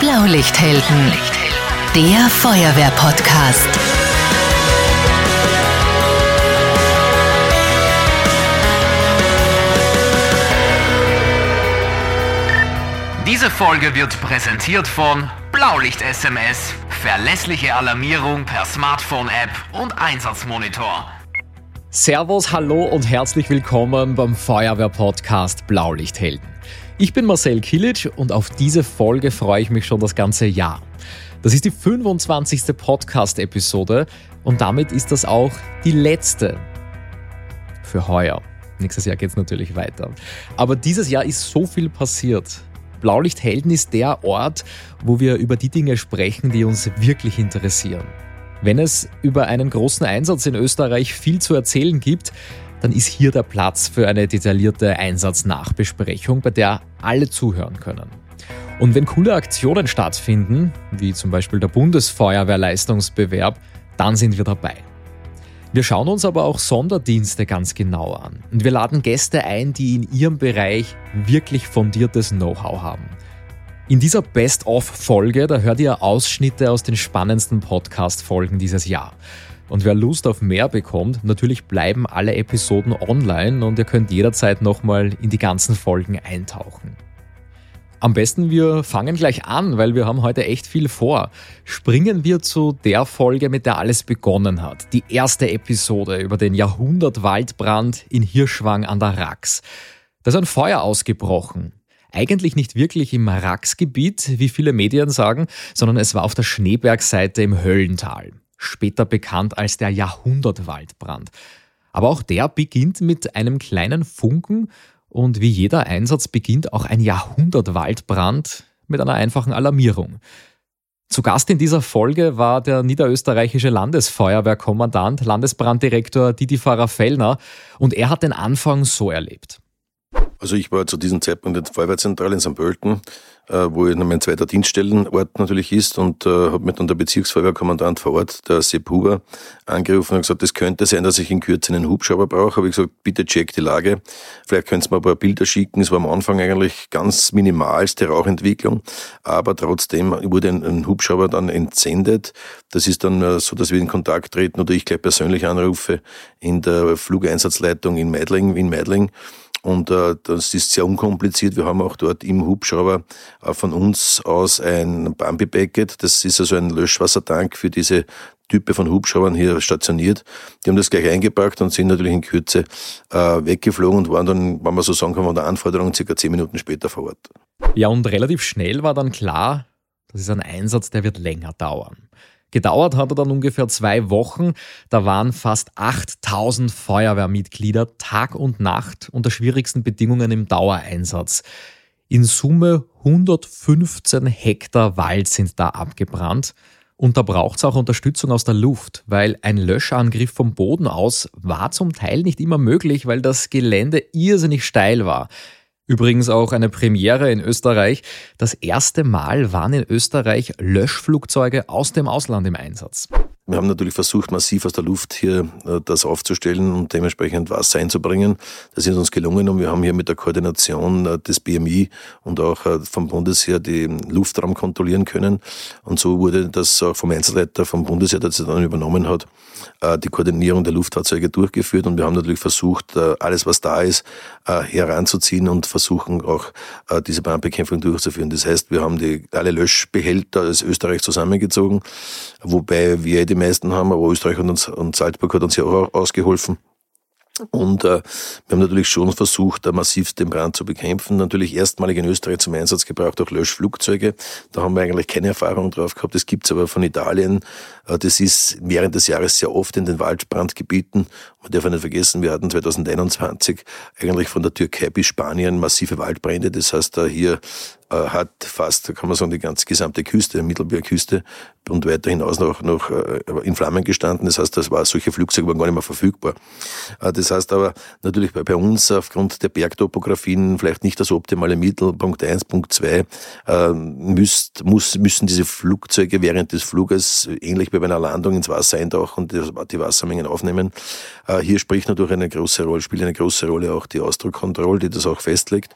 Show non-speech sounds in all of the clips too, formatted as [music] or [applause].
Blaulichthelden, der Feuerwehr-Podcast. Diese Folge wird präsentiert von Blaulicht SMS. Verlässliche Alarmierung per Smartphone-App und Einsatzmonitor. Servus, hallo und herzlich willkommen beim Feuerwehr-Podcast Blaulichthelden. Ich bin Marcel Kilic und auf diese Folge freue ich mich schon das ganze Jahr. Das ist die 25. Podcast-Episode und damit ist das auch die letzte für heuer. Nächstes Jahr geht es natürlich weiter. Aber dieses Jahr ist so viel passiert. Blaulichthelden ist der Ort, wo wir über die Dinge sprechen, die uns wirklich interessieren. Wenn es über einen großen Einsatz in Österreich viel zu erzählen gibt, dann ist hier der Platz für eine detaillierte Einsatznachbesprechung, bei der alle zuhören können. Und wenn coole Aktionen stattfinden, wie zum Beispiel der Bundesfeuerwehrleistungsbewerb, dann sind wir dabei. Wir schauen uns aber auch Sonderdienste ganz genau an und wir laden Gäste ein, die in ihrem Bereich wirklich fundiertes Know-how haben. In dieser Best-of-Folge, da hört ihr Ausschnitte aus den spannendsten Podcast-Folgen dieses Jahr. Und wer Lust auf mehr bekommt, natürlich bleiben alle Episoden online und ihr könnt jederzeit nochmal in die ganzen Folgen eintauchen. Am besten wir fangen gleich an, weil wir haben heute echt viel vor. Springen wir zu der Folge, mit der alles begonnen hat. Die erste Episode über den Jahrhundertwaldbrand in Hirschwang an der Rax. Da ist ein Feuer ausgebrochen. Eigentlich nicht wirklich im Raxgebiet, wie viele Medien sagen, sondern es war auf der Schneebergseite im Höllental später bekannt als der Jahrhundertwaldbrand. Aber auch der beginnt mit einem kleinen Funken und wie jeder Einsatz beginnt auch ein Jahrhundertwaldbrand mit einer einfachen Alarmierung. Zu Gast in dieser Folge war der niederösterreichische Landesfeuerwehrkommandant, Landesbranddirektor Didi Pfarrer-Fellner und er hat den Anfang so erlebt. Also ich war zu diesem Zeitpunkt in der Feuerwehrzentrale in St. Pölten äh, wo mein zweiter Dienststellenort natürlich ist und äh, habe mir dann der Bezirksfeuerwehrkommandant vor Ort, der Sepp Huber, angerufen und gesagt, es könnte sein, dass ich in Kürze einen Hubschrauber brauche. Habe ich gesagt, bitte check die Lage. Vielleicht könnt ihr mir ein paar Bilder schicken. Es war am Anfang eigentlich ganz minimalste Rauchentwicklung, aber trotzdem wurde ein, Hubschrauber dann entsendet. Das ist dann äh, so, dass wir in Kontakt treten oder ich gleich persönlich anrufe in der Flugeinsatzleitung in Meidling, in Meidling und äh, das ist sehr unkompliziert. Wir haben auch dort im Hubschrauber äh, von uns aus ein Bambi-Packet. Das ist also ein Löschwassertank für diese Type von Hubschraubern hier stationiert. Die haben das gleich eingepackt und sind natürlich in Kürze äh, weggeflogen und waren dann, wenn man so sagen kann, von der Anforderung circa zehn Minuten später vor Ort. Ja, und relativ schnell war dann klar, das ist ein Einsatz, der wird länger dauern. Gedauert hat er dann ungefähr zwei Wochen. Da waren fast 8000 Feuerwehrmitglieder Tag und Nacht unter schwierigsten Bedingungen im Dauereinsatz. In Summe 115 Hektar Wald sind da abgebrannt. Und da braucht es auch Unterstützung aus der Luft, weil ein Löschangriff vom Boden aus war zum Teil nicht immer möglich, weil das Gelände irrsinnig steil war. Übrigens auch eine Premiere in Österreich. Das erste Mal waren in Österreich Löschflugzeuge aus dem Ausland im Einsatz. Wir haben natürlich versucht, massiv aus der Luft hier äh, das aufzustellen und dementsprechend Wasser einzubringen. Das ist uns gelungen und wir haben hier mit der Koordination äh, des BMI und auch äh, vom Bundesheer den Luftraum kontrollieren können. Und so wurde das auch vom Einzelleiter vom Bundesheer, der das dann übernommen hat, die Koordinierung der Luftfahrzeuge durchgeführt. Und wir haben natürlich versucht, alles, was da ist, heranzuziehen und versuchen auch diese Brandbekämpfung durchzuführen. Das heißt, wir haben die, alle Löschbehälter aus Österreich zusammengezogen, wobei wir die meisten haben, aber Österreich und, und Salzburg hat uns ja auch ausgeholfen. Und äh, wir haben natürlich schon versucht, da massiv den Brand zu bekämpfen. Natürlich erstmalig in Österreich zum Einsatz gebraucht auch Löschflugzeuge. Da haben wir eigentlich keine Erfahrung drauf gehabt. Das gibt's aber von Italien. Äh, das ist während des Jahres sehr oft in den Waldbrandgebieten. Man darf nicht vergessen, wir hatten 2021 eigentlich von der Türkei bis Spanien massive Waldbrände. Das heißt, da hier äh, hat fast, kann man sagen, die ganze gesamte Küste, Mittelmeerküste und weiter hinaus noch, noch äh, in Flammen gestanden. Das heißt, das war, solche Flugzeuge waren gar nicht mehr verfügbar. Äh, das heißt aber natürlich bei, bei uns aufgrund der Bergtopografien vielleicht nicht das optimale Mittel. Punkt eins, Punkt zwei müsst, muss, müssen diese Flugzeuge während des Fluges ähnlich wie bei einer Landung ins Wasser eintauchen und die Wassermengen aufnehmen. Hier spricht natürlich eine große Rolle, spielt eine große Rolle auch die Ausdruckkontrolle, die das auch festlegt.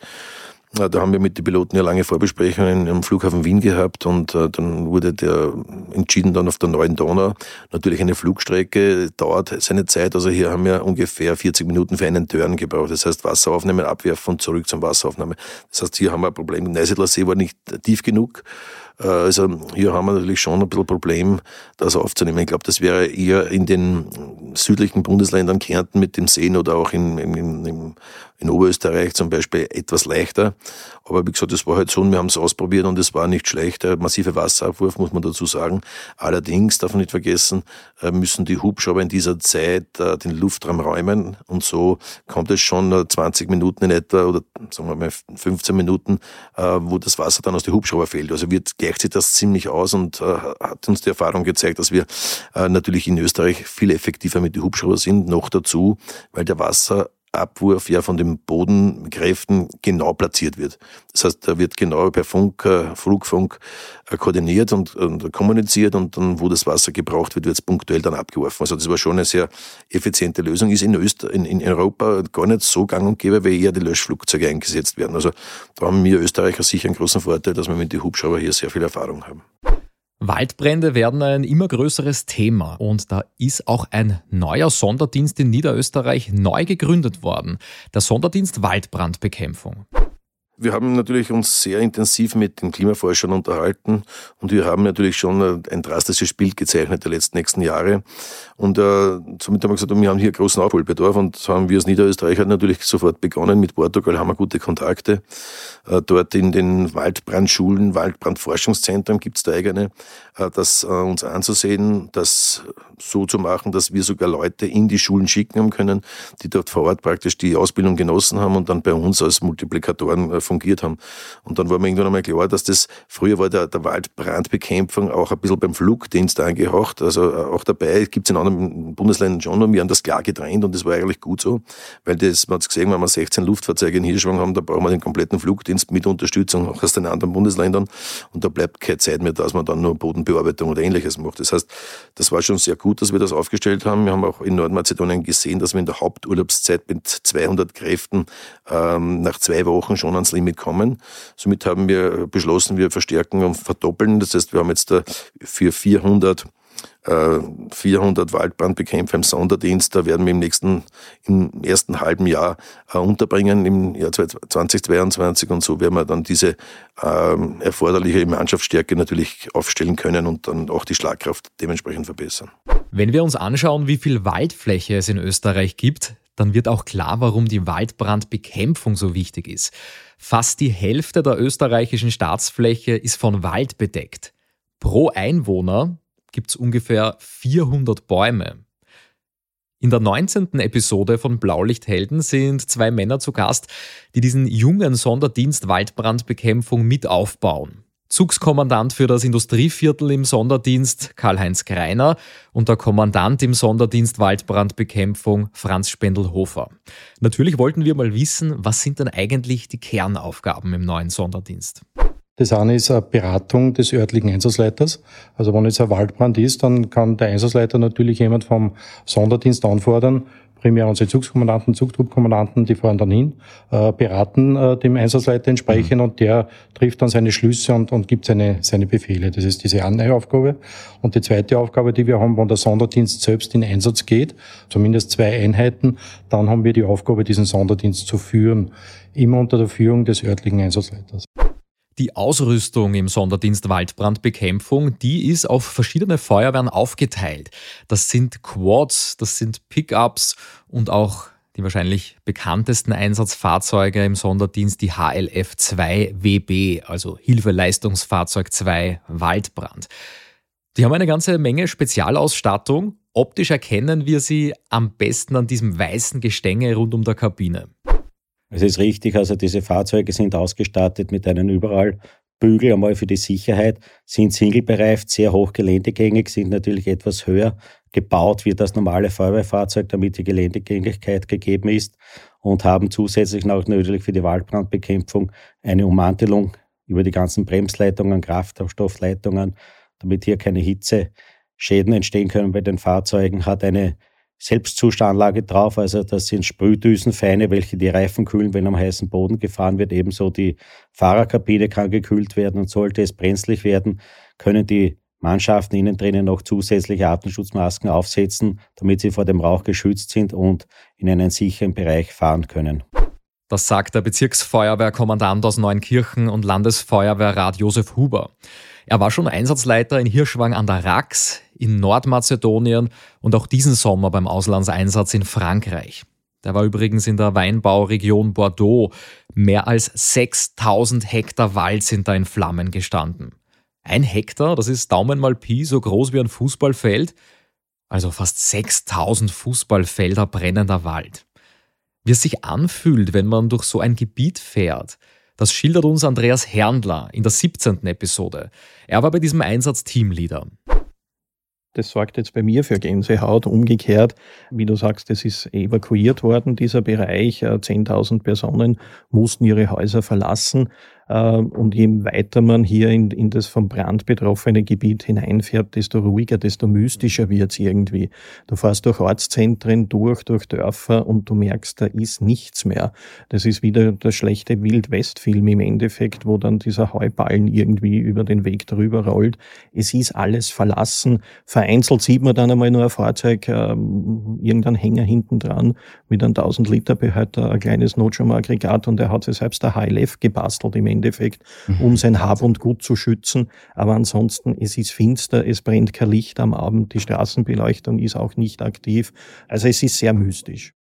Da haben wir mit den Piloten ja lange Vorbesprechungen am Flughafen Wien gehabt und äh, dann wurde der entschieden dann auf der neuen Donau. Natürlich eine Flugstrecke dauert seine Zeit. Also hier haben wir ungefähr 40 Minuten für einen Turn gebraucht. Das heißt Wasser aufnehmen, abwerfen und zurück zum Wasseraufnahme. Das heißt, hier haben wir ein Problem. Neusiedler See war nicht tief genug. Äh, also hier haben wir natürlich schon ein bisschen Problem, das aufzunehmen. Ich glaube, das wäre eher in den südlichen Bundesländern Kärnten mit dem Seen oder auch in, in, in, in Oberösterreich zum Beispiel etwas leichter. Aber wie gesagt, das war halt so und wir haben es ausprobiert und es war nicht schlecht. Der massive Wasserabwurf, muss man dazu sagen. Allerdings, darf man nicht vergessen, äh, müssen die Hubschrauber in dieser Zeit äh, den Luftraum räumen und so kommt es schon 20 Minuten in etwa oder sagen wir mal 15 Minuten, wo das Wasser dann aus den Hubschrauber fällt. Also wird gleicht sich das ziemlich aus und äh, hat uns die Erfahrung gezeigt, dass wir äh, natürlich in Österreich viel effektiver mit den Hubschrauber sind. Noch dazu, weil der Wasser Abwurf ja von den Bodenkräften genau platziert wird. Das heißt, da wird genau per Funk, äh, Flugfunk äh, koordiniert und, und, kommuniziert und dann, wo das Wasser gebraucht wird, wird es punktuell dann abgeworfen. Also das war schon eine sehr effiziente Lösung. Ist in, Öster in, in Europa gar nicht so gang und gäbe, weil eher die Löschflugzeuge eingesetzt werden. Also da haben wir Österreicher sicher einen großen Vorteil, dass wir mit den Hubschrauber hier sehr viel Erfahrung haben. Waldbrände werden ein immer größeres Thema und da ist auch ein neuer Sonderdienst in Niederösterreich neu gegründet worden, der Sonderdienst Waldbrandbekämpfung. Wir haben natürlich uns sehr intensiv mit den Klimaforschern unterhalten und wir haben natürlich schon ein drastisches Bild gezeichnet der letzten nächsten Jahre. Und äh, somit haben wir gesagt, wir haben hier großen Aufholbedarf und haben wir als Niederösterreicher natürlich sofort begonnen. Mit Portugal haben wir gute Kontakte. Äh, dort in den Waldbrandschulen, Waldbrandforschungszentren gibt es da eigene, äh, das äh, uns anzusehen, das so zu machen, dass wir sogar Leute in die Schulen schicken haben können, die dort vor Ort praktisch die Ausbildung genossen haben und dann bei uns als Multiplikatoren äh, fungiert haben. Und dann war mir irgendwann einmal klar, dass das, früher war der, der Waldbrandbekämpfung auch ein bisschen beim Flugdienst angehaucht, also äh, auch dabei, gibt es in anderen Bundesländern schon und wir haben das klar getrennt und das war eigentlich gut so, weil das, man hat gesehen, wenn wir 16 Luftfahrzeuge in Hirschwang haben, da brauchen wir den kompletten Flugdienst mit Unterstützung auch aus den anderen Bundesländern und da bleibt keine Zeit mehr, dass man dann nur Bodenbearbeitung oder ähnliches macht. Das heißt, das war schon sehr gut, dass wir das aufgestellt haben. Wir haben auch in Nordmazedonien gesehen, dass wir in der Haupturlaubszeit mit 200 Kräften ähm, nach zwei Wochen schon ans Limit kommen. Somit haben wir beschlossen, wir verstärken und verdoppeln. Das heißt, wir haben jetzt für 400 400 äh, Waldbrandbekämpfer im Sonderdienst. Da werden wir im nächsten, im ersten halben Jahr äh, unterbringen, im Jahr 2022. Und so werden wir dann diese ähm, erforderliche Mannschaftsstärke natürlich aufstellen können und dann auch die Schlagkraft dementsprechend verbessern. Wenn wir uns anschauen, wie viel Waldfläche es in Österreich gibt, dann wird auch klar, warum die Waldbrandbekämpfung so wichtig ist. Fast die Hälfte der österreichischen Staatsfläche ist von Wald bedeckt. Pro Einwohner gibt es ungefähr 400 Bäume. In der 19. Episode von Blaulichthelden sind zwei Männer zu Gast, die diesen jungen Sonderdienst Waldbrandbekämpfung mit aufbauen. Zugskommandant für das Industrieviertel im Sonderdienst Karl-Heinz Greiner und der Kommandant im Sonderdienst Waldbrandbekämpfung Franz Spendelhofer. Natürlich wollten wir mal wissen, was sind denn eigentlich die Kernaufgaben im neuen Sonderdienst? Das eine ist eine Beratung des örtlichen Einsatzleiters. Also wenn jetzt ein Waldbrand ist, dann kann der Einsatzleiter natürlich jemand vom Sonderdienst anfordern, primär unsere Zugskommandanten, Zugtruppkommandanten, die fahren dann hin, äh, beraten äh, dem Einsatzleiter entsprechend mhm. und der trifft dann seine Schlüsse und, und gibt seine, seine Befehle. Das ist diese eine Aufgabe. Und die zweite Aufgabe, die wir haben, wenn der Sonderdienst selbst in Einsatz geht, zumindest zwei Einheiten, dann haben wir die Aufgabe, diesen Sonderdienst zu führen, immer unter der Führung des örtlichen Einsatzleiters. Die Ausrüstung im Sonderdienst Waldbrandbekämpfung, die ist auf verschiedene Feuerwehren aufgeteilt. Das sind Quads, das sind Pickups und auch die wahrscheinlich bekanntesten Einsatzfahrzeuge im Sonderdienst, die HLF 2 WB, also Hilfeleistungsfahrzeug 2 Waldbrand. Die haben eine ganze Menge Spezialausstattung. Optisch erkennen wir sie am besten an diesem weißen Gestänge rund um der Kabine. Es ist richtig, also diese Fahrzeuge sind ausgestattet mit einem überall Bügel einmal für die Sicherheit, sind singlebereift, sehr hoch geländegängig, sind natürlich etwas höher gebaut wie das normale Feuerwehrfahrzeug, damit die Geländegängigkeit gegeben ist und haben zusätzlich auch natürlich für die Waldbrandbekämpfung eine Ummantelung über die ganzen Bremsleitungen, Kraftstoffleitungen, damit hier keine Hitzeschäden entstehen können bei den Fahrzeugen, hat eine Selbstzustanlage drauf. Also das sind Sprühdüsenfeine, welche die Reifen kühlen, wenn am heißen Boden gefahren wird. Ebenso die Fahrerkabine kann gekühlt werden und sollte es brenzlig werden, können die Mannschaften innen drinnen noch zusätzliche Atemschutzmasken aufsetzen, damit sie vor dem Rauch geschützt sind und in einen sicheren Bereich fahren können. Das sagt der Bezirksfeuerwehrkommandant aus Neunkirchen und Landesfeuerwehrrat Josef Huber. Er war schon Einsatzleiter in Hirschwang an der Rax, in Nordmazedonien und auch diesen Sommer beim Auslandseinsatz in Frankreich. Der war übrigens in der Weinbauregion Bordeaux. Mehr als 6000 Hektar Wald sind da in Flammen gestanden. Ein Hektar, das ist Daumen mal Pi, so groß wie ein Fußballfeld. Also fast 6000 Fußballfelder brennender Wald. Wie es sich anfühlt, wenn man durch so ein Gebiet fährt, das schildert uns Andreas Herndler in der 17. Episode. Er war bei diesem Einsatz Teamleader. Das sorgt jetzt bei mir für Gänsehaut. Umgekehrt, wie du sagst, es ist evakuiert worden, dieser Bereich. 10.000 Personen mussten ihre Häuser verlassen. Ähm, und je weiter man hier in, in das vom Brand betroffene Gebiet hineinfährt, desto ruhiger, desto mystischer wird's irgendwie. Du fährst durch Ortszentren durch, durch Dörfer und du merkst, da ist nichts mehr. Das ist wieder der schlechte Wild-West-Film im Endeffekt, wo dann dieser Heuballen irgendwie über den Weg drüber rollt. Es ist alles verlassen. Vereinzelt sieht man dann einmal nur ein Fahrzeug, ähm, irgendein Hänger hinten dran mit einem 1000 Liter Behälter, ein kleines Notstromaggregat und er hat sich selbst ein HLF gebastelt im Endeffekt, mhm. um sein Hab und Gut zu schützen. Aber ansonsten, es ist finster, es brennt kein Licht am Abend, die Straßenbeleuchtung ist auch nicht aktiv. Also es ist sehr mystisch.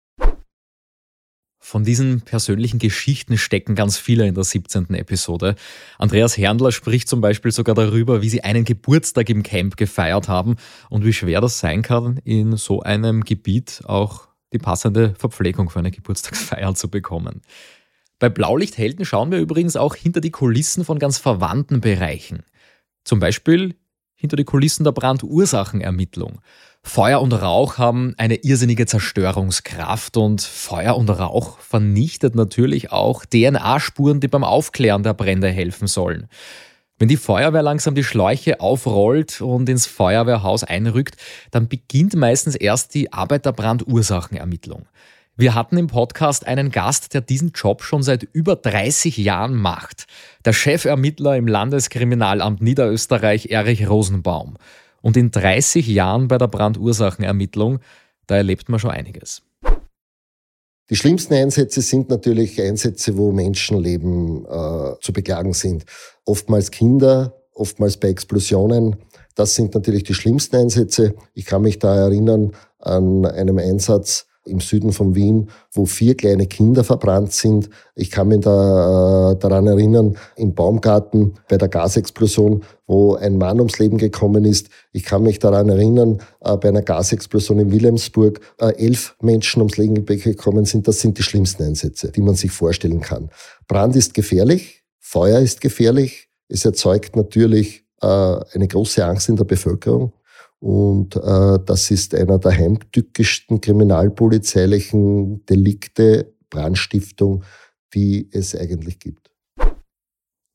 Von diesen persönlichen Geschichten stecken ganz viele in der 17. Episode. Andreas Herndler spricht zum Beispiel sogar darüber, wie sie einen Geburtstag im Camp gefeiert haben und wie schwer das sein kann, in so einem Gebiet auch die passende Verpflegung für eine Geburtstagsfeier [laughs] zu bekommen. Bei Blaulichthelden schauen wir übrigens auch hinter die Kulissen von ganz verwandten Bereichen. Zum Beispiel hinter die Kulissen der Brandursachenermittlung. Feuer und Rauch haben eine irrsinnige Zerstörungskraft und Feuer und Rauch vernichtet natürlich auch DNA-Spuren, die beim Aufklären der Brände helfen sollen. Wenn die Feuerwehr langsam die Schläuche aufrollt und ins Feuerwehrhaus einrückt, dann beginnt meistens erst die Arbeit der Brandursachenermittlung. Wir hatten im Podcast einen Gast, der diesen Job schon seit über 30 Jahren macht. Der Chefermittler im Landeskriminalamt Niederösterreich, Erich Rosenbaum. Und in 30 Jahren bei der Brandursachenermittlung, da erlebt man schon einiges. Die schlimmsten Einsätze sind natürlich Einsätze, wo Menschenleben äh, zu beklagen sind. Oftmals Kinder, oftmals bei Explosionen. Das sind natürlich die schlimmsten Einsätze. Ich kann mich da erinnern an einem Einsatz, im Süden von Wien, wo vier kleine Kinder verbrannt sind. Ich kann mich da, äh, daran erinnern, im Baumgarten bei der Gasexplosion, wo ein Mann ums Leben gekommen ist. Ich kann mich daran erinnern, äh, bei einer Gasexplosion in Wilhelmsburg, äh, elf Menschen ums Leben gekommen sind. Das sind die schlimmsten Einsätze, die man sich vorstellen kann. Brand ist gefährlich, Feuer ist gefährlich. Es erzeugt natürlich äh, eine große Angst in der Bevölkerung. Und äh, das ist einer der heimtückischsten kriminalpolizeilichen Delikte, Brandstiftung, die es eigentlich gibt.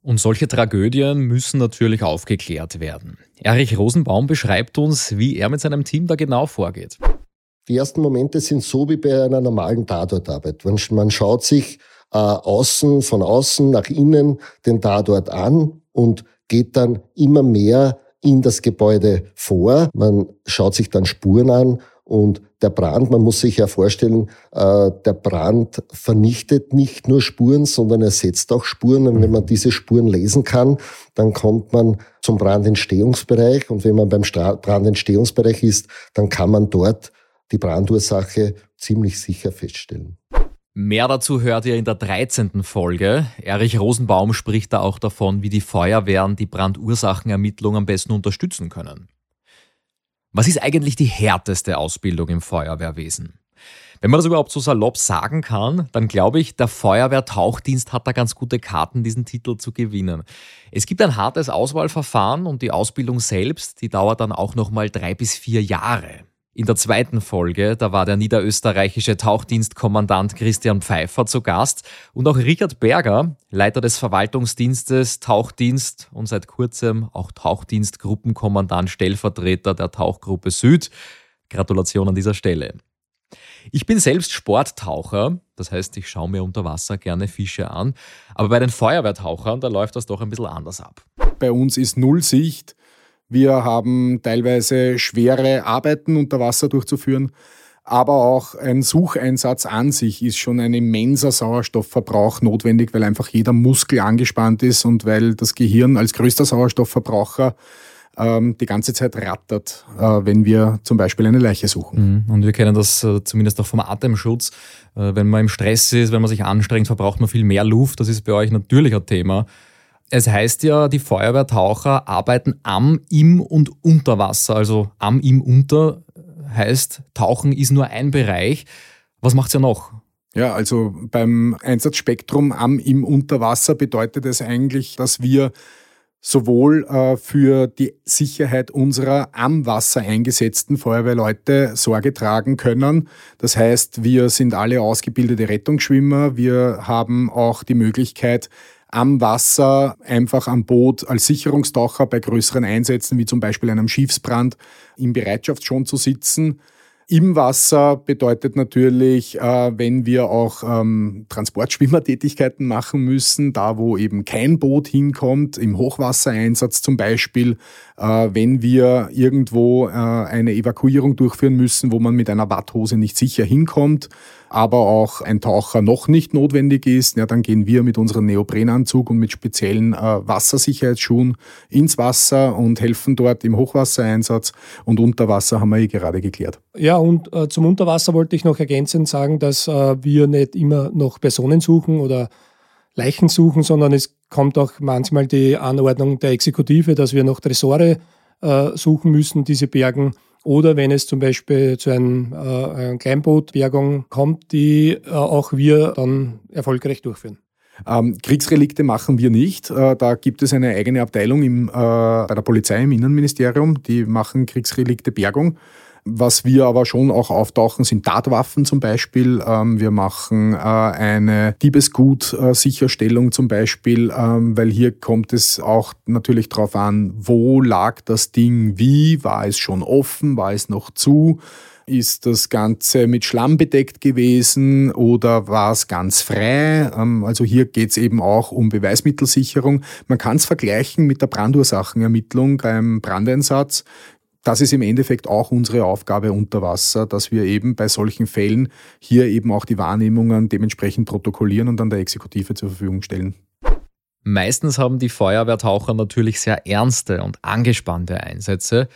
Und solche Tragödien müssen natürlich aufgeklärt werden. Erich Rosenbaum beschreibt uns, wie er mit seinem Team da genau vorgeht. Die ersten Momente sind so wie bei einer normalen Tatortarbeit. Man schaut sich äh, außen, von außen nach innen den Tatort an und geht dann immer mehr in das Gebäude vor. Man schaut sich dann Spuren an und der Brand, man muss sich ja vorstellen, äh, der Brand vernichtet nicht nur Spuren, sondern er setzt auch Spuren. Und wenn man diese Spuren lesen kann, dann kommt man zum Brandentstehungsbereich. Und wenn man beim Brandentstehungsbereich ist, dann kann man dort die Brandursache ziemlich sicher feststellen. Mehr dazu hört ihr in der 13. Folge. Erich Rosenbaum spricht da auch davon, wie die Feuerwehren die Brandursachenermittlung am besten unterstützen können. Was ist eigentlich die härteste Ausbildung im Feuerwehrwesen? Wenn man das überhaupt so salopp sagen kann, dann glaube ich, der Feuerwehrtauchdienst hat da ganz gute Karten, diesen Titel zu gewinnen. Es gibt ein hartes Auswahlverfahren und die Ausbildung selbst, die dauert dann auch nochmal drei bis vier Jahre. In der zweiten Folge, da war der niederösterreichische Tauchdienstkommandant Christian Pfeiffer zu Gast und auch Richard Berger, Leiter des Verwaltungsdienstes Tauchdienst und seit kurzem auch Tauchdienstgruppenkommandant Stellvertreter der Tauchgruppe Süd. Gratulation an dieser Stelle. Ich bin selbst Sporttaucher, das heißt, ich schaue mir unter Wasser gerne Fische an. Aber bei den Feuerwehrtauchern, da läuft das doch ein bisschen anders ab. Bei uns ist Null Sicht. Wir haben teilweise schwere Arbeiten unter Wasser durchzuführen. Aber auch ein Sucheinsatz an sich ist schon ein immenser Sauerstoffverbrauch notwendig, weil einfach jeder Muskel angespannt ist und weil das Gehirn als größter Sauerstoffverbraucher ähm, die ganze Zeit rattert, äh, wenn wir zum Beispiel eine Leiche suchen. Mhm. Und wir kennen das äh, zumindest auch vom Atemschutz. Äh, wenn man im Stress ist, wenn man sich anstrengt, verbraucht man viel mehr Luft. Das ist bei euch natürlich ein Thema. Es heißt ja, die Feuerwehrtaucher arbeiten am, im und unter Wasser. Also am, im, unter heißt, Tauchen ist nur ein Bereich. Was macht ihr noch? Ja, also beim Einsatzspektrum am, im, unter Wasser bedeutet es eigentlich, dass wir sowohl äh, für die Sicherheit unserer am Wasser eingesetzten Feuerwehrleute Sorge tragen können. Das heißt, wir sind alle ausgebildete Rettungsschwimmer. Wir haben auch die Möglichkeit, am Wasser einfach am Boot als Sicherungstaucher bei größeren Einsätzen, wie zum Beispiel einem Schiffsbrand, im Bereitschaftsschon zu sitzen. Im Wasser bedeutet natürlich, äh, wenn wir auch ähm, Transportschwimmertätigkeiten machen müssen, da wo eben kein Boot hinkommt, im Hochwassereinsatz zum Beispiel, wenn wir irgendwo äh, eine Evakuierung durchführen müssen, wo man mit einer Watthose nicht sicher hinkommt, aber auch ein Taucher noch nicht notwendig ist, ja, dann gehen wir mit unserem Neoprenanzug und mit speziellen äh, Wassersicherheitsschuhen ins Wasser und helfen dort im Hochwassereinsatz und unter Wasser haben wir eh gerade geklärt. Ja, und äh, zum Unterwasser wollte ich noch ergänzend sagen, dass äh, wir nicht immer noch Personen suchen oder Leichen suchen, sondern es kommt auch manchmal die Anordnung der Exekutive, dass wir noch Tresore äh, suchen müssen, diese bergen oder wenn es zum Beispiel zu einem, äh, einer Kleinbootbergung kommt, die äh, auch wir dann erfolgreich durchführen. Ähm, Kriegsrelikte machen wir nicht. Äh, da gibt es eine eigene Abteilung im, äh, bei der Polizei im Innenministerium, die machen Kriegsrelikte Bergung. Was wir aber schon auch auftauchen, sind Tatwaffen zum Beispiel. Ähm, wir machen äh, eine Diebesgut-Sicherstellung zum Beispiel, ähm, weil hier kommt es auch natürlich darauf an, wo lag das Ding wie, war es schon offen, war es noch zu, ist das Ganze mit Schlamm bedeckt gewesen oder war es ganz frei? Ähm, also hier geht es eben auch um Beweismittelsicherung. Man kann es vergleichen mit der Brandursachenermittlung beim Brandeinsatz das ist im Endeffekt auch unsere Aufgabe unter Wasser, dass wir eben bei solchen Fällen hier eben auch die Wahrnehmungen dementsprechend protokollieren und dann der Exekutive zur Verfügung stellen. Meistens haben die Feuerwehrtaucher natürlich sehr ernste und angespannte Einsätze,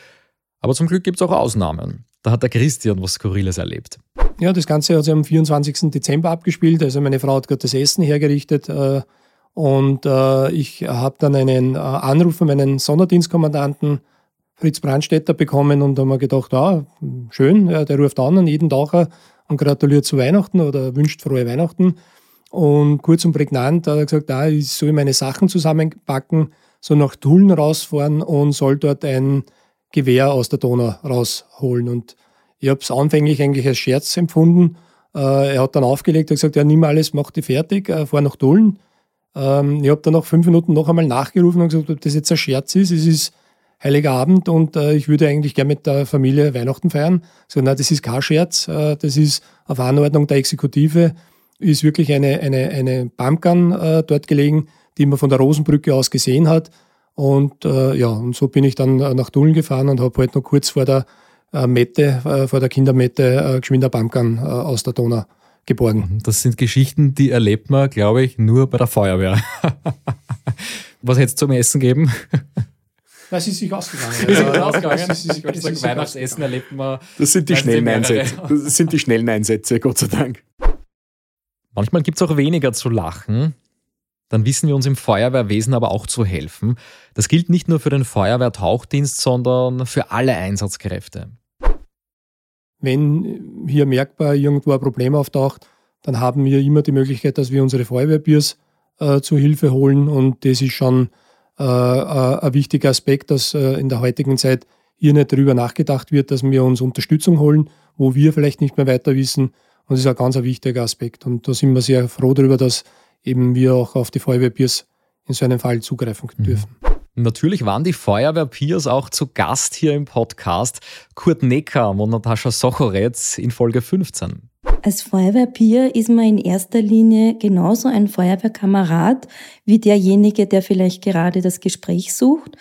aber zum Glück gibt es auch Ausnahmen. Da hat der Christian was Skurriles erlebt. Ja, das Ganze hat sich am 24. Dezember abgespielt. Also meine Frau hat gerade das Essen hergerichtet äh, und äh, ich habe dann einen äh, Anruf von meinem Sonderdienstkommandanten Fritz Brandstätter bekommen und haben mir gedacht, ah, schön, der ruft an an jeden Tag und gratuliert zu Weihnachten oder wünscht frohe Weihnachten. Und kurz und prägnant hat er gesagt, ah, ich soll meine Sachen zusammenpacken, so nach Tulln rausfahren und soll dort ein Gewehr aus der Donau rausholen. Und ich habe es anfänglich eigentlich als Scherz empfunden. Äh, er hat dann aufgelegt und gesagt, ja, nimm alles, mach die fertig, äh, fahr nach Tulln. Ähm, ich habe dann nach fünf Minuten noch einmal nachgerufen und gesagt, ob das jetzt ein Scherz ist. Es ist Heiliger Abend und äh, ich würde eigentlich gerne mit der Familie Weihnachten feiern. So, na, das ist kein Scherz, äh, das ist auf Anordnung der Exekutive, ist wirklich eine, eine, eine Pumpgun äh, dort gelegen, die man von der Rosenbrücke aus gesehen hat. Und äh, ja, und so bin ich dann äh, nach Dullen gefahren und habe halt noch kurz vor der äh, Mette, äh, vor der Kindermette, äh, geschwinder Pumpgun äh, aus der Donau geborgen. Das sind Geschichten, die erlebt man, glaube ich, nur bei der Feuerwehr. [laughs] Was hätte es zum Essen geben? Das ist sich ausgegangen. ist sich ausgegangen. Das ist, ist sich Weihnachtsessen erlebt man. Das sind die schnellen Einsätze. Das sind die schnellen Einsätze, Gott sei Dank. Manchmal gibt es auch weniger zu lachen. Dann wissen wir uns im Feuerwehrwesen aber auch zu helfen. Das gilt nicht nur für den Feuerwehrtauchdienst, sondern für alle Einsatzkräfte. Wenn hier merkbar irgendwo ein Problem auftaucht, dann haben wir immer die Möglichkeit, dass wir unsere Feuerwehrbiers äh, zur Hilfe holen und das ist schon äh, äh, ein wichtiger Aspekt, dass äh, in der heutigen Zeit hier nicht darüber nachgedacht wird, dass wir uns Unterstützung holen, wo wir vielleicht nicht mehr weiter wissen. Und das ist ein ganz ein wichtiger Aspekt. Und da sind wir sehr froh darüber, dass eben wir auch auf die Feuerwehrpiers in so einem Fall zugreifen mhm. dürfen. Natürlich waren die Feuerwehrpiers auch zu Gast hier im Podcast. Kurt Neckam und Natascha Sochoretz in Folge 15. Als Feuerwehrpeer ist man in erster Linie genauso ein Feuerwehrkamerad wie derjenige, der vielleicht gerade das Gespräch sucht.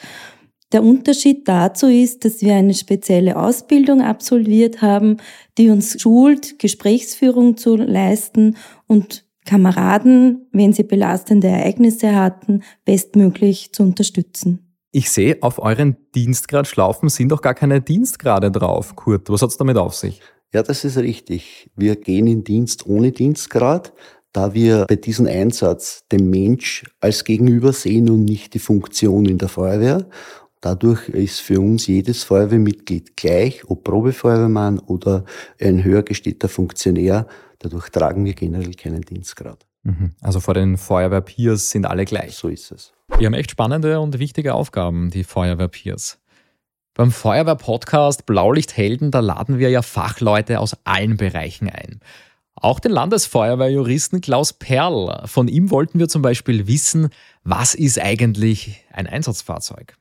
Der Unterschied dazu ist, dass wir eine spezielle Ausbildung absolviert haben, die uns schult, Gesprächsführung zu leisten und Kameraden, wenn sie belastende Ereignisse hatten, bestmöglich zu unterstützen. Ich sehe, auf euren Dienstgradschlaufen sind doch gar keine Dienstgrade drauf. Kurt, was hat's damit auf sich? Ja, das ist richtig. Wir gehen in Dienst ohne Dienstgrad, da wir bei diesem Einsatz den Mensch als Gegenüber sehen und nicht die Funktion in der Feuerwehr. Dadurch ist für uns jedes Feuerwehrmitglied gleich, ob Probefeuerwehrmann oder ein höher gestellter Funktionär. Dadurch tragen wir generell keinen Dienstgrad. Mhm. Also vor den Feuerwehrpeers sind alle gleich. So ist es. Die haben echt spannende und wichtige Aufgaben, die Feuerwehrpeers. Beim Feuerwehr-Podcast Blaulichthelden, da laden wir ja Fachleute aus allen Bereichen ein. Auch den Landesfeuerwehrjuristen Klaus Perl. Von ihm wollten wir zum Beispiel wissen, was ist eigentlich ein Einsatzfahrzeug?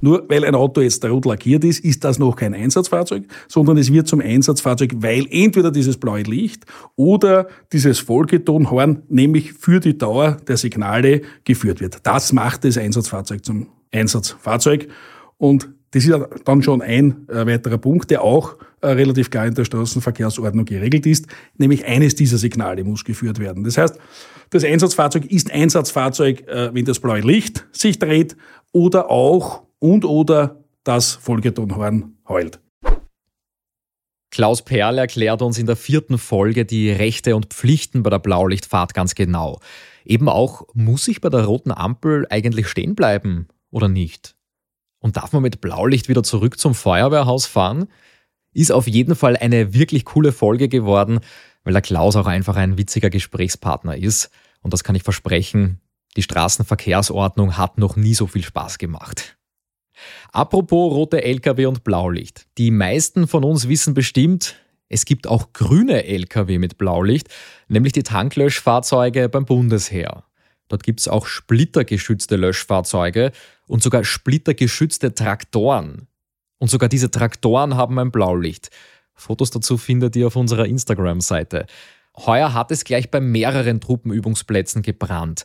Nur weil ein Auto jetzt rot lackiert ist, ist das noch kein Einsatzfahrzeug, sondern es wird zum Einsatzfahrzeug, weil entweder dieses blaue Licht oder dieses Folgetonhorn nämlich für die Dauer der Signale geführt wird. Das macht das Einsatzfahrzeug zum Einsatzfahrzeug. Und das ist dann schon ein äh, weiterer Punkt, der auch äh, relativ klar in der Straßenverkehrsordnung geregelt ist, nämlich eines dieser Signale muss geführt werden. Das heißt, das Einsatzfahrzeug ist Einsatzfahrzeug, äh, wenn das blaue Licht sich dreht oder auch und oder das Folgetonhorn heult. Klaus Perl erklärt uns in der vierten Folge die Rechte und Pflichten bei der Blaulichtfahrt ganz genau. Eben auch, muss ich bei der roten Ampel eigentlich stehen bleiben oder nicht? Und darf man mit Blaulicht wieder zurück zum Feuerwehrhaus fahren? Ist auf jeden Fall eine wirklich coole Folge geworden, weil der Klaus auch einfach ein witziger Gesprächspartner ist. Und das kann ich versprechen, die Straßenverkehrsordnung hat noch nie so viel Spaß gemacht. Apropos rote Lkw und Blaulicht. Die meisten von uns wissen bestimmt, es gibt auch grüne Lkw mit Blaulicht, nämlich die Tanklöschfahrzeuge beim Bundesheer. Dort gibt es auch splittergeschützte Löschfahrzeuge und sogar splittergeschützte Traktoren. Und sogar diese Traktoren haben ein Blaulicht. Fotos dazu findet ihr auf unserer Instagram-Seite. Heuer hat es gleich bei mehreren Truppenübungsplätzen gebrannt.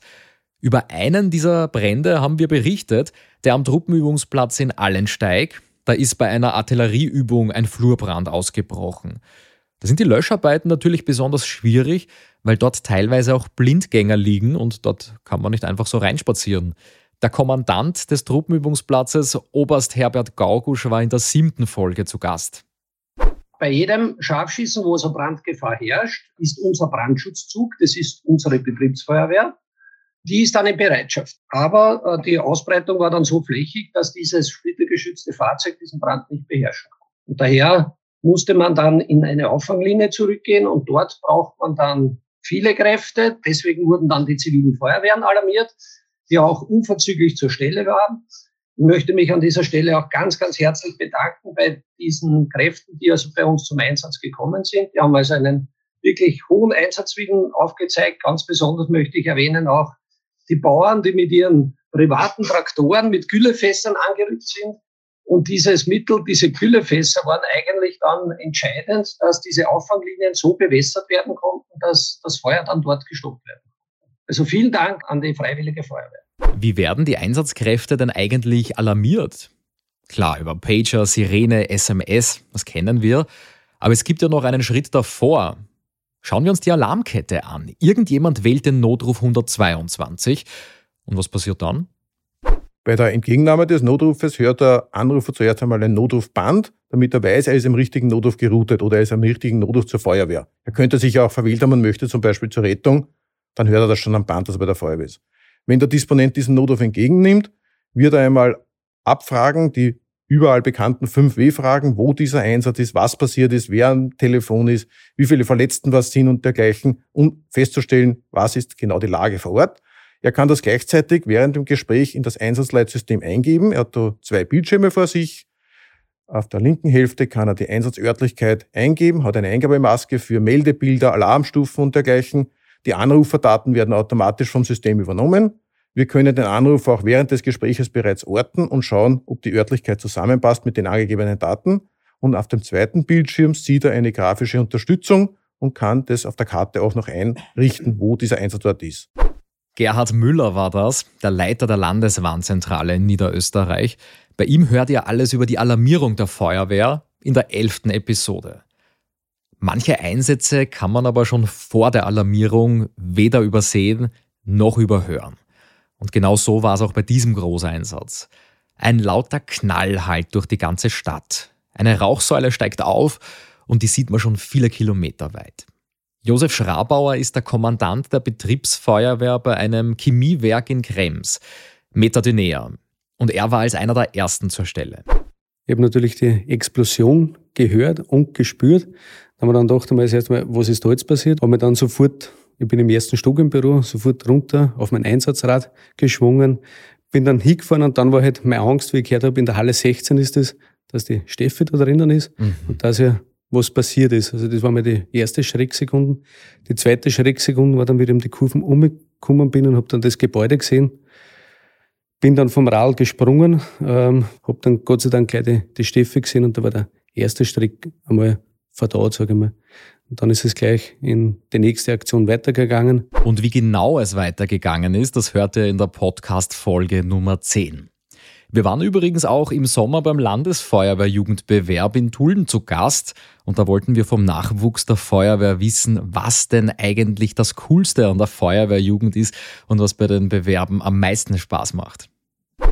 Über einen dieser Brände haben wir berichtet, der am Truppenübungsplatz in Allensteig. Da ist bei einer Artillerieübung ein Flurbrand ausgebrochen. Da sind die Löscharbeiten natürlich besonders schwierig, weil dort teilweise auch Blindgänger liegen und dort kann man nicht einfach so reinspazieren. Der Kommandant des Truppenübungsplatzes, Oberst Herbert Gaugusch, war in der siebten Folge zu Gast. Bei jedem Scharfschießen, wo so Brandgefahr herrscht, ist unser Brandschutzzug, das ist unsere Betriebsfeuerwehr, die ist dann in Bereitschaft. Aber äh, die Ausbreitung war dann so flächig, dass dieses splittergeschützte Fahrzeug diesen Brand nicht beherrschen kann. Und daher musste man dann in eine Auffanglinie zurückgehen und dort braucht man dann viele Kräfte. Deswegen wurden dann die zivilen Feuerwehren alarmiert, die auch unverzüglich zur Stelle waren. Ich möchte mich an dieser Stelle auch ganz, ganz herzlich bedanken bei diesen Kräften, die also bei uns zum Einsatz gekommen sind. Die haben also einen wirklich hohen Einsatzwillen aufgezeigt. Ganz besonders möchte ich erwähnen auch die Bauern, die mit ihren privaten Traktoren mit Güllefässern angerückt sind. Und dieses Mittel, diese Kühlefässer waren eigentlich dann entscheidend, dass diese Auffanglinien so bewässert werden konnten, dass das Feuer dann dort gestoppt werden konnte. Also vielen Dank an die Freiwillige Feuerwehr. Wie werden die Einsatzkräfte denn eigentlich alarmiert? Klar, über Pager, Sirene, SMS, das kennen wir. Aber es gibt ja noch einen Schritt davor. Schauen wir uns die Alarmkette an. Irgendjemand wählt den Notruf 122. Und was passiert dann? Bei der Entgegennahme des Notrufes hört der Anrufer zuerst einmal ein Notrufband, damit er weiß, er ist im richtigen Notruf geroutet oder er ist am richtigen Notruf zur Feuerwehr. Er könnte sich auch verwählt haben und möchte zum Beispiel zur Rettung, dann hört er das schon am Band, dass er bei der Feuerwehr ist. Wenn der Disponent diesen Notruf entgegennimmt, wird er einmal abfragen, die überall bekannten 5W-Fragen, wo dieser Einsatz ist, was passiert ist, wer am Telefon ist, wie viele Verletzten was sind und dergleichen, um festzustellen, was ist genau die Lage vor Ort. Er kann das gleichzeitig während dem Gespräch in das Einsatzleitsystem eingeben. Er hat da zwei Bildschirme vor sich. Auf der linken Hälfte kann er die Einsatzörtlichkeit eingeben, hat eine Eingabemaske für Meldebilder, Alarmstufen und dergleichen. Die Anruferdaten werden automatisch vom System übernommen. Wir können den Anruf auch während des Gespräches bereits orten und schauen, ob die Örtlichkeit zusammenpasst mit den angegebenen Daten. Und auf dem zweiten Bildschirm sieht er eine grafische Unterstützung, und kann das auf der Karte auch noch einrichten, wo dieser Einsatzort ist. Gerhard Müller war das, der Leiter der Landeswarnzentrale in Niederösterreich. Bei ihm hört ihr alles über die Alarmierung der Feuerwehr in der elften Episode. Manche Einsätze kann man aber schon vor der Alarmierung weder übersehen noch überhören. Und genau so war es auch bei diesem Großeinsatz. Ein lauter Knall halt durch die ganze Stadt. Eine Rauchsäule steigt auf und die sieht man schon viele Kilometer weit. Josef Schrabauer ist der Kommandant der Betriebsfeuerwehr bei einem Chemiewerk in Krems, Metadynea. Und er war als einer der ersten zur Stelle. Ich habe natürlich die Explosion gehört und gespürt. Da haben wir dann gedacht, einmal erstmal, was ist da jetzt passiert? Habe mir dann sofort, ich bin im ersten Stock im Büro, sofort runter auf mein Einsatzrad geschwungen, bin dann hingefahren und dann war halt meine Angst, wie ich gehört habe, in der Halle 16 ist es, das, dass die Steffi da drinnen ist mhm. und dass ja was passiert ist. Also das war mal die erste Schrecksekunde. Die zweite Schrecksekunde war dann, wie ich um die Kurven umgekommen bin und habe dann das Gebäude gesehen. Bin dann vom Rad gesprungen, ähm, habe dann Gott sei Dank gleich die, die Steffi gesehen und da war der erste Strick einmal verdaut, sage ich mal. Und dann ist es gleich in die nächste Aktion weitergegangen. Und wie genau es weitergegangen ist, das hört ihr in der Podcast-Folge Nummer 10. Wir waren übrigens auch im Sommer beim Landesfeuerwehrjugendbewerb in Tulden zu Gast und da wollten wir vom Nachwuchs der Feuerwehr wissen, was denn eigentlich das Coolste an der Feuerwehrjugend ist und was bei den Bewerben am meisten Spaß macht.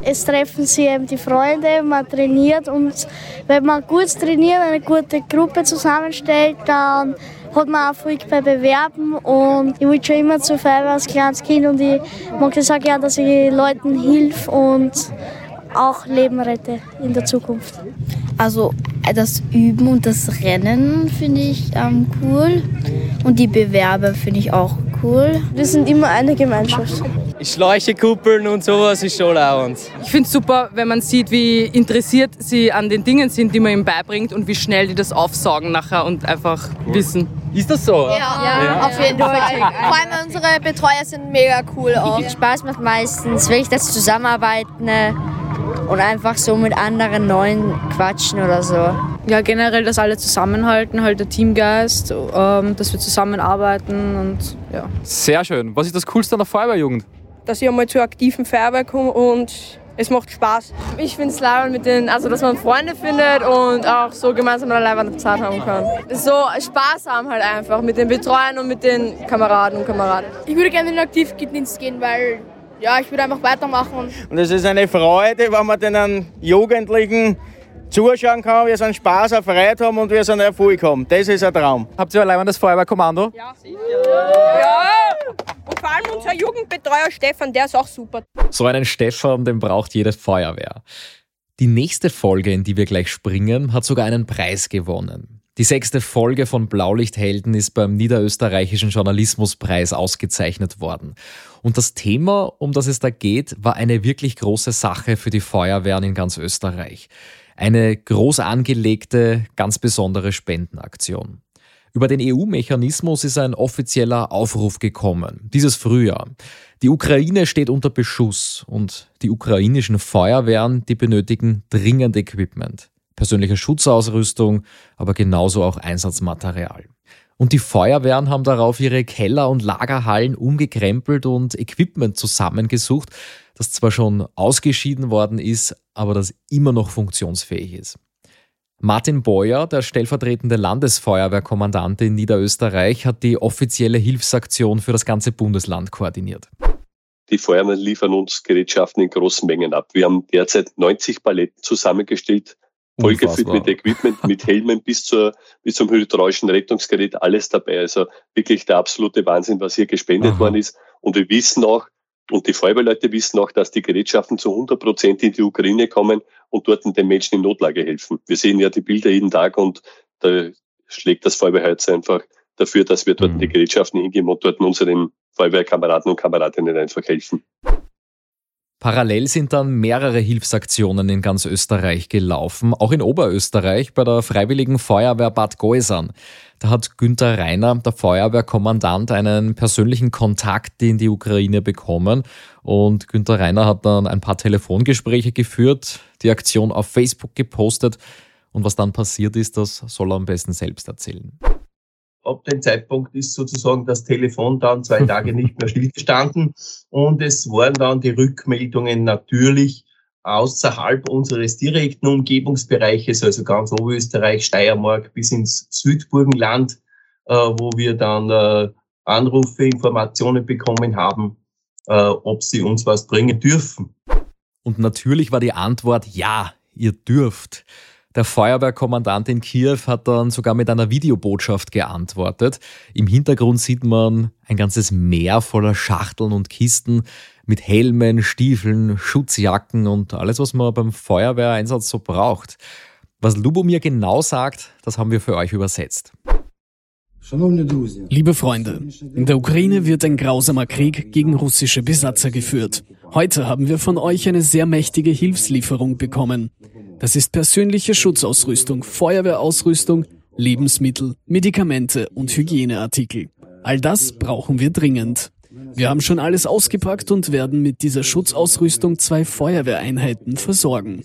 Es treffen sich eben die Freunde, man trainiert und wenn man gut trainiert, eine gute Gruppe zusammenstellt, dann hat man Erfolg bei Bewerben und ich wollte schon immer zur Feuerwehr als kleines Kind und ich mag es auch gerne, dass ich Leuten hilf und auch Leben rette in der Zukunft. Also das Üben und das Rennen finde ich ähm, cool und die Bewerber finde ich auch cool. Wir sind immer eine Gemeinschaft. Schläuche kuppeln und sowas ist schon lauernd. Ich finde es super, wenn man sieht, wie interessiert sie an den Dingen sind, die man ihnen beibringt und wie schnell die das aufsaugen nachher und einfach cool. wissen. Ist das so? Ja, ja, ja. auf jeden Fall. Vor allem unsere Betreuer sind mega cool auch. Spaß macht meistens wirklich das Zusammenarbeiten und einfach so mit anderen Neuen quatschen oder so. Ja, generell, dass alle zusammenhalten, halt der Teamgeist, ähm, dass wir zusammenarbeiten und ja. Sehr schön. Was ist das Coolste an der Feuerwehrjugend? Dass ich einmal zur aktiven Feuerwehr komme und es macht Spaß. Ich finde es leibend mit den, also dass man Freunde findet und auch so gemeinsam eine leibende Zeit haben kann. So Spaß haben halt einfach mit den Betreuern und mit den Kameraden und Kameraden. Ich würde gerne in den Aktivdienst gehen, weil ja, ich würde einfach weitermachen. Und es ist eine Freude, wenn man den Jugendlichen zuschauen kann, wie sie einen Spaß, eine Freude haben und wie sie einen Erfolg haben. Das ist ein Traum. Habt ihr allein das Feuerwehrkommando? Ja, sicher. Ja! Und vor allem unser Jugendbetreuer Stefan, der ist auch super. So einen Stefan, den braucht jede Feuerwehr. Die nächste Folge, in die wir gleich springen, hat sogar einen Preis gewonnen. Die sechste Folge von Blaulichthelden ist beim Niederösterreichischen Journalismuspreis ausgezeichnet worden. Und das Thema, um das es da geht, war eine wirklich große Sache für die Feuerwehren in ganz Österreich. Eine groß angelegte, ganz besondere Spendenaktion. Über den EU-Mechanismus ist ein offizieller Aufruf gekommen, dieses Frühjahr. Die Ukraine steht unter Beschuss und die ukrainischen Feuerwehren, die benötigen dringend Equipment persönliche Schutzausrüstung, aber genauso auch Einsatzmaterial. Und die Feuerwehren haben darauf ihre Keller und Lagerhallen umgekrempelt und Equipment zusammengesucht, das zwar schon ausgeschieden worden ist, aber das immer noch funktionsfähig ist. Martin Beuer, der stellvertretende Landesfeuerwehrkommandant in Niederösterreich, hat die offizielle Hilfsaktion für das ganze Bundesland koordiniert. Die Feuerwehren liefern uns Gerätschaften in großen Mengen ab. Wir haben derzeit 90 Paletten zusammengestellt, vollgefüllt mit Equipment, mit Helmen bis, zur, bis zum hydraulischen Rettungsgerät, alles dabei. Also wirklich der absolute Wahnsinn, was hier gespendet Aha. worden ist. Und wir wissen auch, und die Feuerwehrleute wissen auch, dass die Gerätschaften zu 100 Prozent in die Ukraine kommen und dort den Menschen in Notlage helfen. Wir sehen ja die Bilder jeden Tag und da schlägt das Feuerwehrherz einfach dafür, dass wir dort mhm. die Gerätschaften hingeben und dort unseren Feuerwehrkameraden und Kameradinnen einfach helfen. Parallel sind dann mehrere Hilfsaktionen in ganz Österreich gelaufen, auch in Oberösterreich bei der Freiwilligen Feuerwehr Bad Geusern. Da hat Günther Reiner, der Feuerwehrkommandant, einen persönlichen Kontakt in die Ukraine bekommen. Und Günther Reiner hat dann ein paar Telefongespräche geführt, die Aktion auf Facebook gepostet. Und was dann passiert ist, das soll er am besten selbst erzählen. Ab dem Zeitpunkt ist sozusagen das Telefon dann zwei Tage [laughs] nicht mehr stillgestanden und es waren dann die Rückmeldungen natürlich außerhalb unseres direkten Umgebungsbereiches, also ganz Oberösterreich, Steiermark bis ins Südburgenland, äh, wo wir dann äh, Anrufe, Informationen bekommen haben, äh, ob sie uns was bringen dürfen. Und natürlich war die Antwort ja, ihr dürft. Der Feuerwehrkommandant in Kiew hat dann sogar mit einer Videobotschaft geantwortet. Im Hintergrund sieht man ein ganzes Meer voller Schachteln und Kisten mit Helmen, Stiefeln, Schutzjacken und alles, was man beim Feuerwehreinsatz so braucht. Was Lubomir genau sagt, das haben wir für euch übersetzt. Liebe Freunde, in der Ukraine wird ein grausamer Krieg gegen russische Besatzer geführt. Heute haben wir von euch eine sehr mächtige Hilfslieferung bekommen. Das ist persönliche Schutzausrüstung, Feuerwehrausrüstung, Lebensmittel, Medikamente und Hygieneartikel. All das brauchen wir dringend. Wir haben schon alles ausgepackt und werden mit dieser Schutzausrüstung zwei Feuerwehreinheiten versorgen.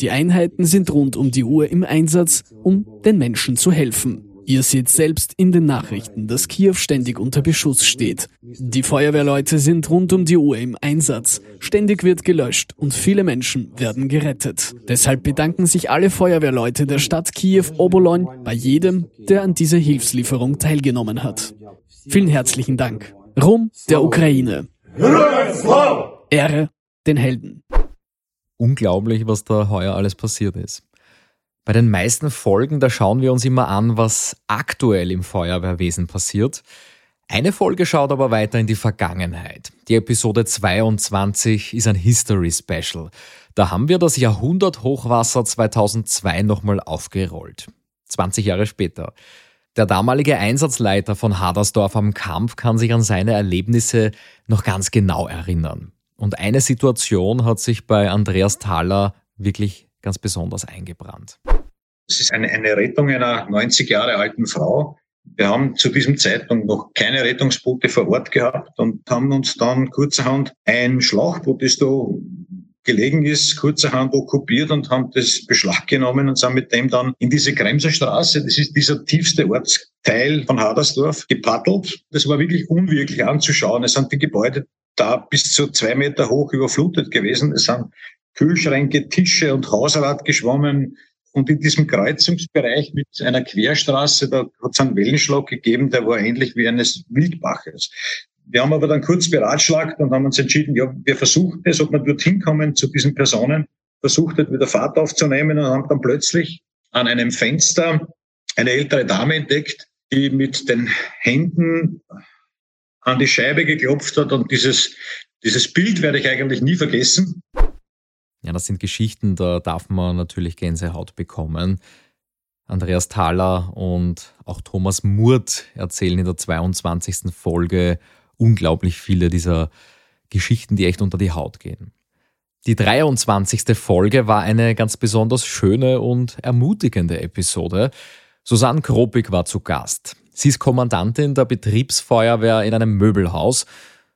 Die Einheiten sind rund um die Uhr im Einsatz, um den Menschen zu helfen. Ihr seht selbst in den Nachrichten, dass Kiew ständig unter Beschuss steht. Die Feuerwehrleute sind rund um die Uhr im Einsatz. Ständig wird gelöscht und viele Menschen werden gerettet. Deshalb bedanken sich alle Feuerwehrleute der Stadt Kiew-Obolon bei jedem, der an dieser Hilfslieferung teilgenommen hat. Vielen herzlichen Dank. Rum der Ukraine. Ehre den Helden. Unglaublich, was da heuer alles passiert ist. Bei den meisten Folgen, da schauen wir uns immer an, was aktuell im Feuerwehrwesen passiert. Eine Folge schaut aber weiter in die Vergangenheit. Die Episode 22 ist ein History Special. Da haben wir das Jahrhunderthochwasser 2002 nochmal aufgerollt. 20 Jahre später. Der damalige Einsatzleiter von Hadersdorf am Kampf kann sich an seine Erlebnisse noch ganz genau erinnern. Und eine Situation hat sich bei Andreas Thaler wirklich ganz besonders eingebrannt. Es ist eine, eine Rettung einer 90 Jahre alten Frau. Wir haben zu diesem Zeitpunkt noch keine Rettungsboote vor Ort gehabt und haben uns dann kurzerhand ein Schlauchboot, das da gelegen ist, kurzerhand okkupiert und haben das Beschlag genommen und sind mit dem dann in diese Kremser Straße, das ist dieser tiefste Ortsteil von Hadersdorf, gepaddelt. Das war wirklich unwirklich anzuschauen. Es sind die Gebäude da bis zu zwei Meter hoch überflutet gewesen. Es sind Kühlschränke, Tische und Hausrat geschwommen. Und in diesem Kreuzungsbereich mit einer Querstraße, da hat es einen Wellenschlag gegeben, der war ähnlich wie eines Wildbaches. Wir haben aber dann kurz beratschlagt und haben uns entschieden, ja, wir versuchen es, ob wir dorthin kommen zu diesen Personen, versucht hat, wieder Fahrt aufzunehmen und haben dann plötzlich an einem Fenster eine ältere Dame entdeckt, die mit den Händen an die Scheibe geklopft hat und dieses, dieses Bild werde ich eigentlich nie vergessen. Ja, das sind Geschichten, da darf man natürlich Gänsehaut bekommen. Andreas Thaler und auch Thomas Murt erzählen in der 22. Folge unglaublich viele dieser Geschichten, die echt unter die Haut gehen. Die 23. Folge war eine ganz besonders schöne und ermutigende Episode. Susanne Kropik war zu Gast. Sie ist Kommandantin der Betriebsfeuerwehr in einem Möbelhaus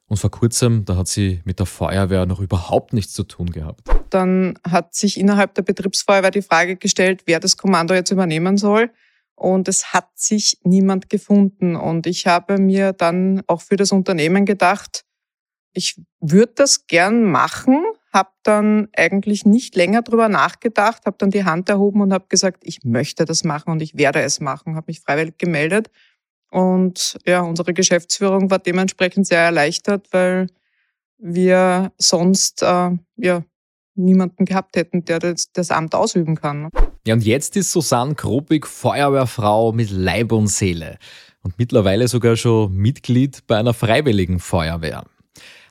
und vor kurzem, da hat sie mit der Feuerwehr noch überhaupt nichts zu tun gehabt. Dann hat sich innerhalb der Betriebsfeuerwehr die Frage gestellt, wer das Kommando jetzt übernehmen soll. Und es hat sich niemand gefunden. Und ich habe mir dann auch für das Unternehmen gedacht, ich würde das gern machen, habe dann eigentlich nicht länger drüber nachgedacht, habe dann die Hand erhoben und habe gesagt, ich möchte das machen und ich werde es machen, habe mich freiwillig gemeldet und ja, unsere Geschäftsführung war dementsprechend sehr erleichtert, weil wir sonst äh, ja niemanden gehabt hätten, der das, das Amt ausüben kann. Ja, und jetzt ist Susanne Krobig Feuerwehrfrau mit Leib und Seele und mittlerweile sogar schon Mitglied bei einer freiwilligen Feuerwehr.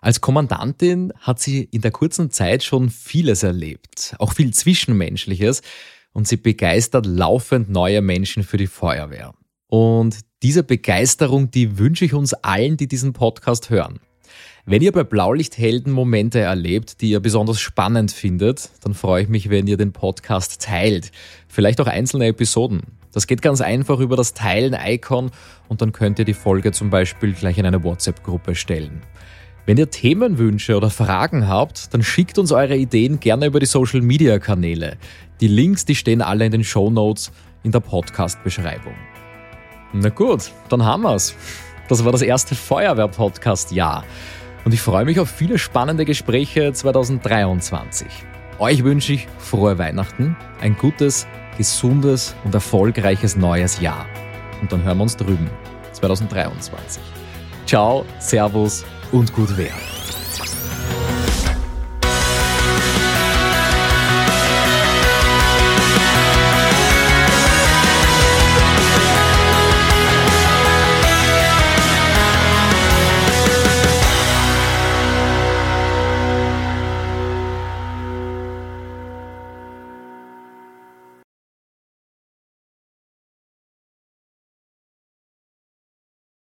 Als Kommandantin hat sie in der kurzen Zeit schon vieles erlebt, auch viel Zwischenmenschliches, und sie begeistert laufend neue Menschen für die Feuerwehr. Und diese Begeisterung, die wünsche ich uns allen, die diesen Podcast hören. Wenn ihr bei Blaulichthelden Momente erlebt, die ihr besonders spannend findet, dann freue ich mich, wenn ihr den Podcast teilt. Vielleicht auch einzelne Episoden. Das geht ganz einfach über das Teilen-Icon und dann könnt ihr die Folge zum Beispiel gleich in eine WhatsApp-Gruppe stellen. Wenn ihr Themenwünsche oder Fragen habt, dann schickt uns eure Ideen gerne über die Social-Media-Kanäle. Die Links, die stehen alle in den Show Notes in der Podcast-Beschreibung. Na gut, dann haben wir's. Das war das erste Feuerwehr-Podcast-Jahr. Und ich freue mich auf viele spannende Gespräche 2023. Euch wünsche ich frohe Weihnachten, ein gutes, gesundes und erfolgreiches neues Jahr. Und dann hören wir uns drüben 2023. Ciao, Servus und gut Wehr.